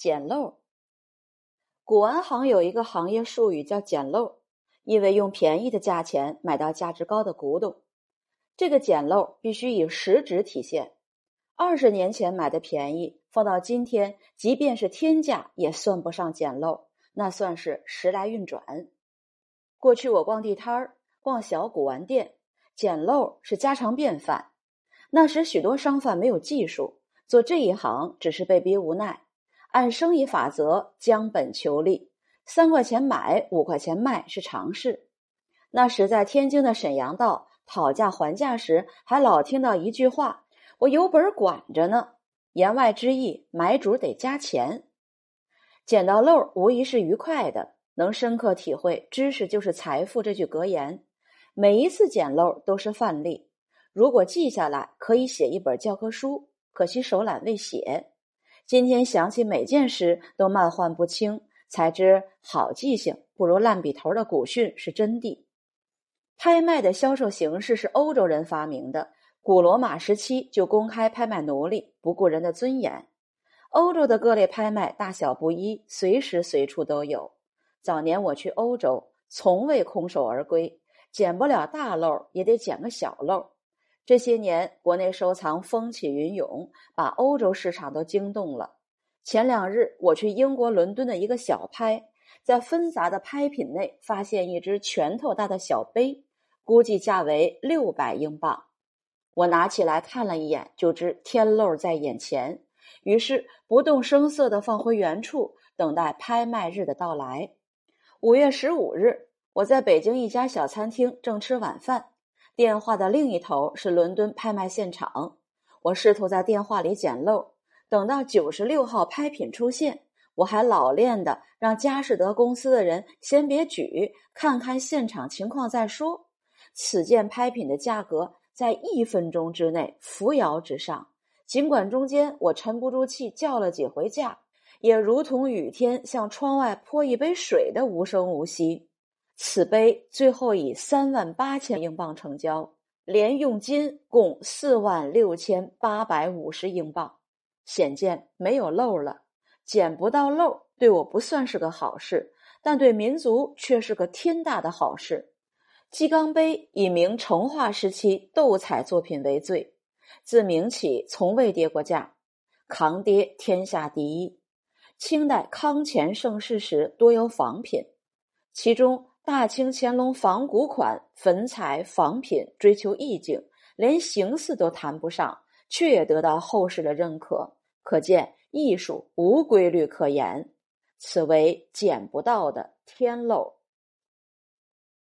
捡漏。古玩行有一个行业术语叫捡漏，意为用便宜的价钱买到价值高的古董。这个捡漏必须以实质体现。二十年前买的便宜，放到今天，即便是天价也算不上捡漏，那算是时来运转。过去我逛地摊儿、逛小古玩店，捡漏是家常便饭。那时许多商贩没有技术，做这一行只是被逼无奈。按生意法则，将本求利，三块钱买，五块钱卖是常事。那时在天津的沈阳道讨价还价时，还老听到一句话：“我有本管着呢。”言外之意，买主得加钱。捡到漏无疑是愉快的，能深刻体会“知识就是财富”这句格言。每一次捡漏都是范例，如果记下来，可以写一本教科书。可惜手懒未写。今天想起每件事都漫幻不清，才知好记性不如烂笔头的古训是真谛。拍卖的销售形式是欧洲人发明的，古罗马时期就公开拍卖奴隶，不顾人的尊严。欧洲的各类拍卖大小不一，随时随处都有。早年我去欧洲，从未空手而归，捡不了大漏也得捡个小漏。这些年，国内收藏风起云涌，把欧洲市场都惊动了。前两日，我去英国伦敦的一个小拍，在纷杂的拍品内发现一只拳头大的小杯，估计价为六百英镑。我拿起来看了一眼，就知天漏在眼前，于是不动声色地放回原处，等待拍卖日的到来。五月十五日，我在北京一家小餐厅正吃晚饭。电话的另一头是伦敦拍卖现场，我试图在电话里捡漏，等到九十六号拍品出现，我还老练的让佳士得公司的人先别举，看看现场情况再说。此件拍品的价格在一分钟之内扶摇直上，尽管中间我沉不住气叫了几回价，也如同雨天向窗外泼一杯水的无声无息。此碑最后以三万八千英镑成交，连用金共四万六千八百五十英镑，显见没有漏了。捡不到漏，对我不算是个好事，但对民族却是个天大的好事。鸡缸杯以明成化时期斗彩作品为最，自明起从未跌过价，扛跌天下第一。清代康乾盛世时多有仿品，其中。大清乾隆仿古款粉彩仿品追求意境，连形似都谈不上，却也得到后世的认可。可见艺术无规律可言，此为捡不到的天漏。